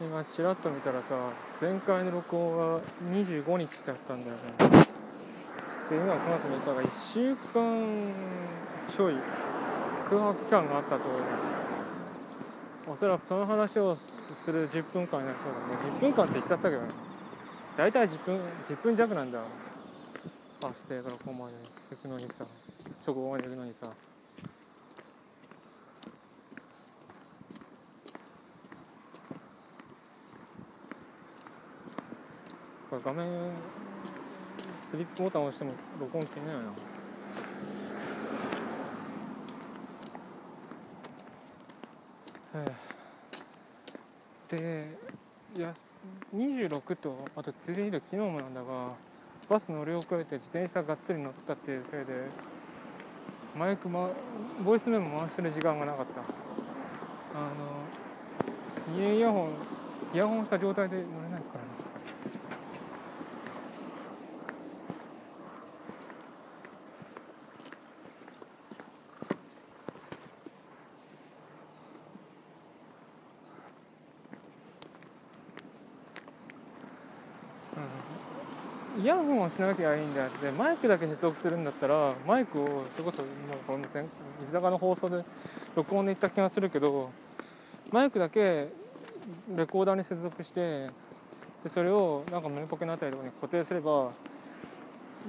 今ちらっと見たらさ前回の録音は25日だったんだよね。で今9月3日が1週間ちょい空白期間があったとおそらくその話をする10分間になりそうだね。10分間って言っちゃったけどね。大体10分10分弱なんだ。バス停からここまで行くのにさそこまで行くのにさ。画面スリップボタンを押しても録音消えないよなでいや26とあと次いる昨日もなんだがバス乗り遅れて自転車がっつり乗ってたっていうせいでマイク、ま、ボイスメモ回してる時間がなかった。あのイヤホンイヤホンした状態で乗れないからなイヤホンをしなきゃいいんであって。マイクだけ接続するんだったらマイクをそれこそこの前水坂の放送で録音で言った気がするけどマイクだけレコーダーに接続してでそれをなんか胸ポケのあたりとかに固定すれば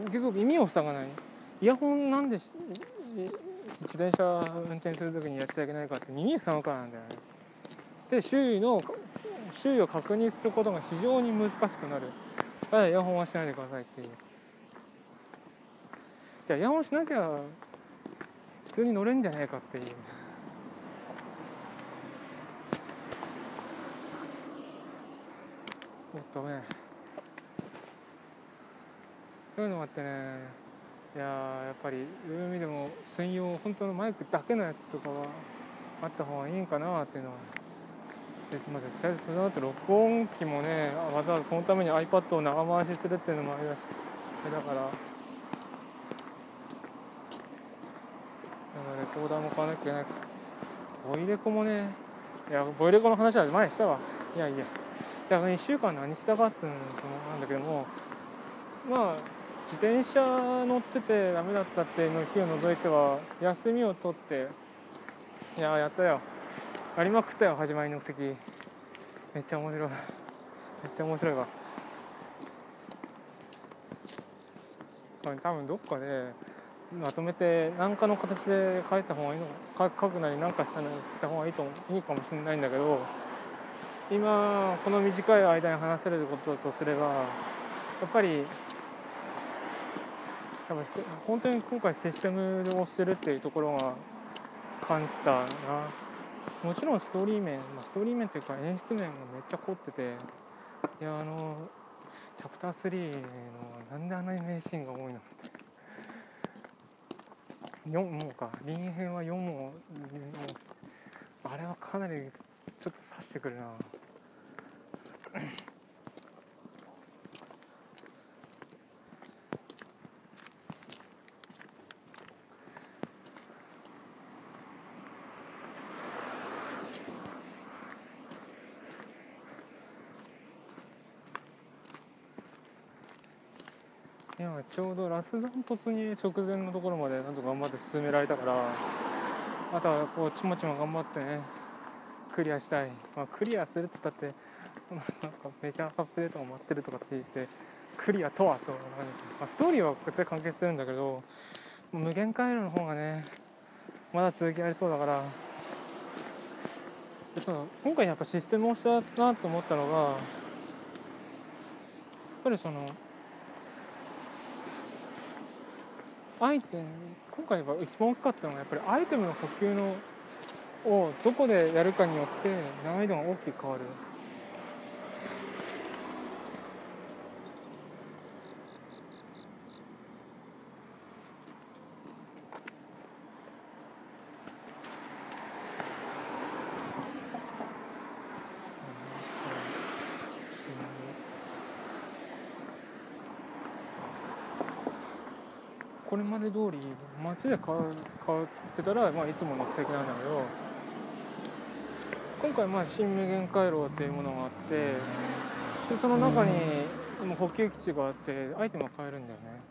結局耳を塞がない。イヤホンなんで自転車運転する時にやっちゃいけないかって耳塞ぐからなんだよね。で周囲の周囲を確認することが非常に難しくなる。からイヤホンはしないでくださいっていう。じゃあイヤホンしなきゃ普通に乗れんじゃねえかっていう。おっとねそういうのもあってね。いややっぱり海でも専用本当のマイクだけのやつとかはあった方がいいんかなっていうのは。でまあ、実際その後録音機もねわざわざそのために iPad を長回しするっていうのもありだしだからだからレコーダーも買わなきゃいけない。ボイレコもねいやボイレコの話は前にしたわ。いやいや。だから1週間何したかっていうのもなんだけどもまあ自転車乗っててダメだったっていうの日を除いては休みを取っていややったよ。ありまくったよ始まりの席。めっちゃ面白い。めっちゃ面白いわ。多分どっかでまとめて何かの形で書いた方がいいの書くなり何かしたした方がいいといいかもしれないんだけど今この短い間に話せることとすればやっぱり多分本当に今回システムをしてるっていうところが感じたな。もちろんストーリー面、まあ、ストーリー面というか演出面がめっちゃ凝ってていやあのチャプター3のなんであんなに名シーンが多いのって。4もうか臨編は4もあれはかなりちょっと刺してくるな。今ちょうどラスダン突入直前のところまでなんとか頑張って進められたからあとはこうちまちま頑張ってねクリアしたい、まあ、クリアするっつったって、まあ、なんかメジャーアップデートが待ってるとかって言ってクリアとはと、まあ、ストーリーは絶対関係してるんだけど無限回路の方がねまだ続きありそうだから。でその今回やっぱシステムをしたなと思ったのがやっぱりそのアイテム今回は一番大きかったのはやっぱりアイテムの補給のをどこでやるかによって難易度が大きく変わる。これまで通り街で買う買ってたら、まあ、いつもの奇跡なんだけど今回まあ新無限回廊っていうものがあってでその中にもう補給基地があってアイテムが買えるんだよね。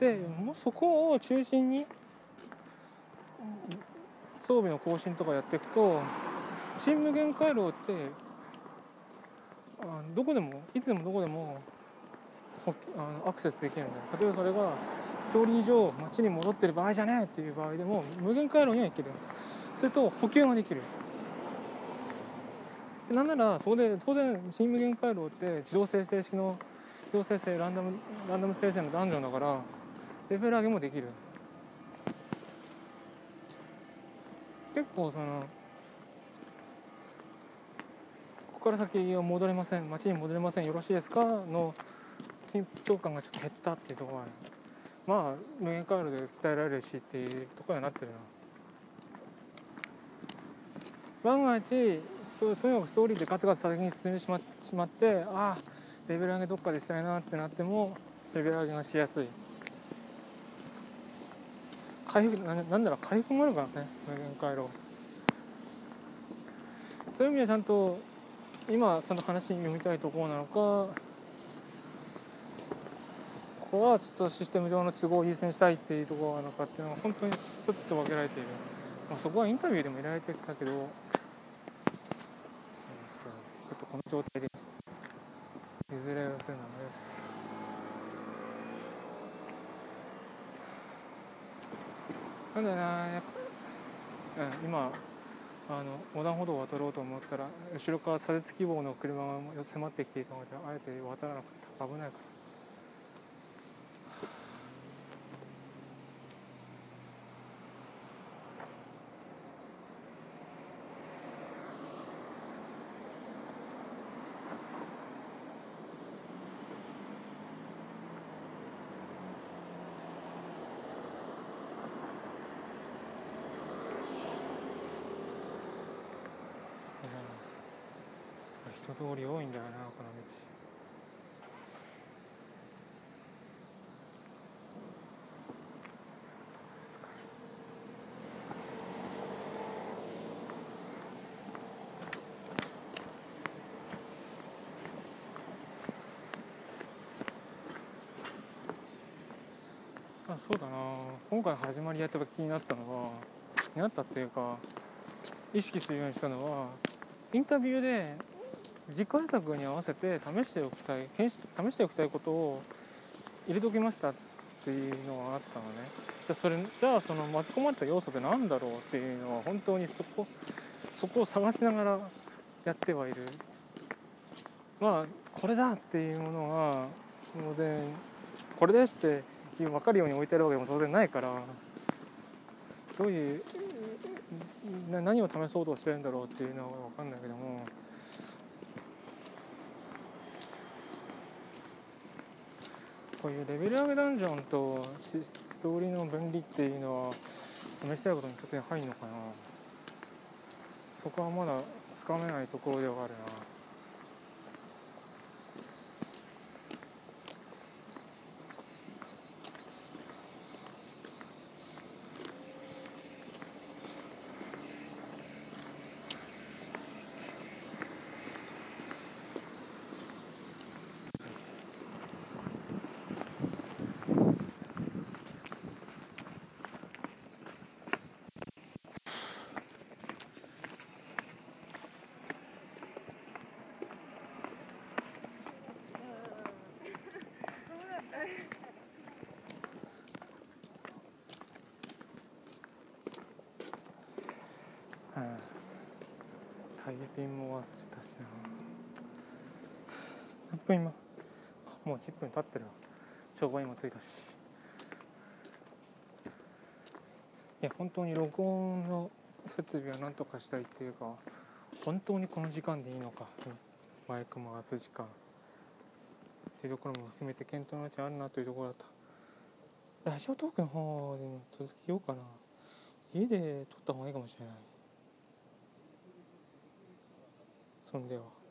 でもうそこを中心に装備の更新とかやっていくと新無限回廊ってあどこでもいつでもどこでもあのアクセスできるんだ例えばそれがストーリー上街に戻ってる場合じゃねえっていう場合でも無限回廊には行ける。すると補給ができる。でなんならそこで当然新無限回廊って自動生成式の自動生成ランダムランダム生成のダンジョンだからレベル上げもできる。結構そのここから先は戻れません。街に戻れません。よろしいですか？の緊張感がちょっと減ったっていうところはまあ無限回路で鍛えられるしっていうところになってるな。万が一とにかくストーリーでガツガツ先に進んでしましまってああレベル上げどっかでしたいなってなってもレベル上げがしやすい。回復ななんだろう回復もあるからね無限回路そういう意味でちゃんと今ちゃんと話読みたいところなのかこはちょっとシステム上の都合を優先したいっていうところなのかっていうのは本当にスッと分けられている、まあ、そこはインタビューでもいられてたけど。ちょっとこの状態で譲れをするのは難し。いなんだなやっぱ、うん、今あの横断歩道を渡ろうと思ったら後ろから左折希望の車が迫ってきていたのであえて渡らなかった。危ないから。人通り多いんだよなこの道。そうだな。今回始まりやった気になったのは気になったっていうか意識するようにしたのはインタビューで次回作に合わせて試しておきたい試しておきたいことを入れときましたっていうのがあったのね。じゃあそれじゃあその巻き込まれた要素って何だろうっていうのは本当にそこそこを探しながらやってはいる。まあこれだっていうものが当然これですって分かるように置いてあるわけでも当然ないからどういう何を試そうとしてるんだろうっていうのは分かんないけどもこういうレベル上げダンジョンとストーリーの分離っていうのは試したいことに突然入るのかな。そこはまだつかめないところではあるな。タイピンも忘れたしな。何分今もう10分経ってるわ。消防にも着いたし。いや本当に録音の設備は何とかしたいっていうか本当にこの時間でいいのか。マイク回す時間。っていうところも含めて検討の余地あるなというところだった。ラジオトークの方でも続けようかな。家で撮った方がいいかもしれない。そんでは。